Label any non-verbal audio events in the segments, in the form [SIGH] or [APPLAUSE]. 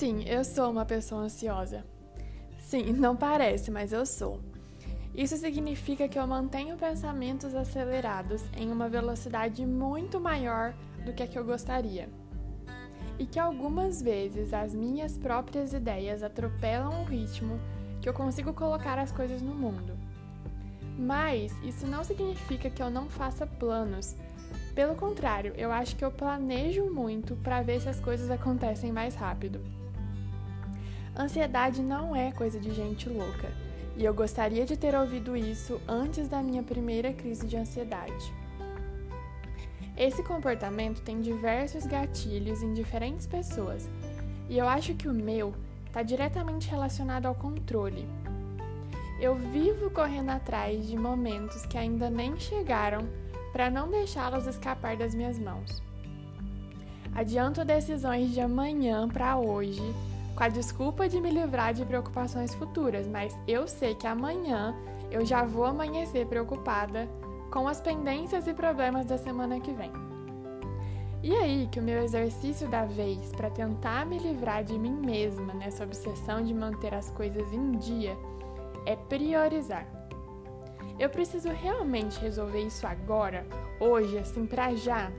Sim, eu sou uma pessoa ansiosa. Sim, [LAUGHS] não parece, mas eu sou. Isso significa que eu mantenho pensamentos acelerados em uma velocidade muito maior do que a que eu gostaria. E que algumas vezes as minhas próprias ideias atropelam o ritmo que eu consigo colocar as coisas no mundo. Mas isso não significa que eu não faça planos. Pelo contrário, eu acho que eu planejo muito para ver se as coisas acontecem mais rápido. Ansiedade não é coisa de gente louca e eu gostaria de ter ouvido isso antes da minha primeira crise de ansiedade. Esse comportamento tem diversos gatilhos em diferentes pessoas, e eu acho que o meu está diretamente relacionado ao controle. Eu vivo correndo atrás de momentos que ainda nem chegaram para não deixá-los escapar das minhas mãos. Adianto decisões de amanhã para hoje com a desculpa de me livrar de preocupações futuras, mas eu sei que amanhã eu já vou amanhecer preocupada com as pendências e problemas da semana que vem. E aí que o meu exercício da vez para tentar me livrar de mim mesma nessa obsessão de manter as coisas em dia é priorizar. Eu preciso realmente resolver isso agora, hoje, assim para já.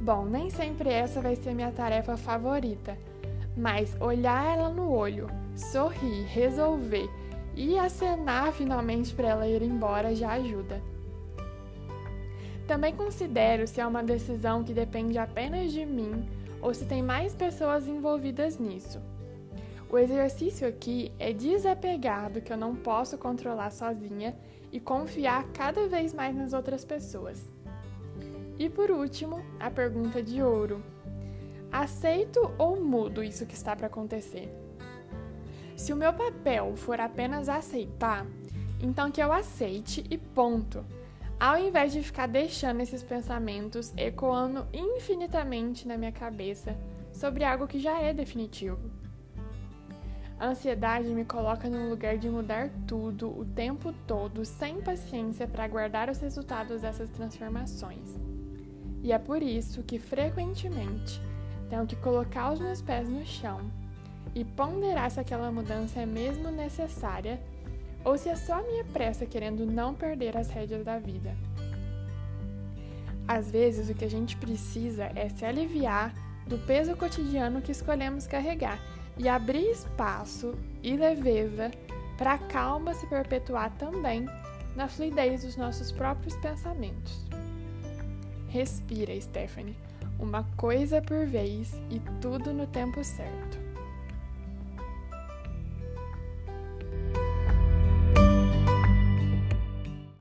Bom, nem sempre essa vai ser minha tarefa favorita mas olhar ela no olho, sorrir, resolver e acenar finalmente para ela ir embora já ajuda. Também considero se é uma decisão que depende apenas de mim ou se tem mais pessoas envolvidas nisso. O exercício aqui é desapegar do que eu não posso controlar sozinha e confiar cada vez mais nas outras pessoas. E por último, a pergunta de ouro: Aceito ou mudo isso que está para acontecer? Se o meu papel for apenas aceitar, então que eu aceite e ponto, ao invés de ficar deixando esses pensamentos ecoando infinitamente na minha cabeça sobre algo que já é definitivo. A ansiedade me coloca no lugar de mudar tudo o tempo todo, sem paciência para aguardar os resultados dessas transformações. E é por isso que frequentemente tenho que colocar os meus pés no chão e ponderar se aquela mudança é mesmo necessária ou se é só minha pressa querendo não perder as rédeas da vida. Às vezes, o que a gente precisa é se aliviar do peso cotidiano que escolhemos carregar e abrir espaço e leveza para a calma se perpetuar também na fluidez dos nossos próprios pensamentos. Respira, Stephanie uma coisa por vez e tudo no tempo certo.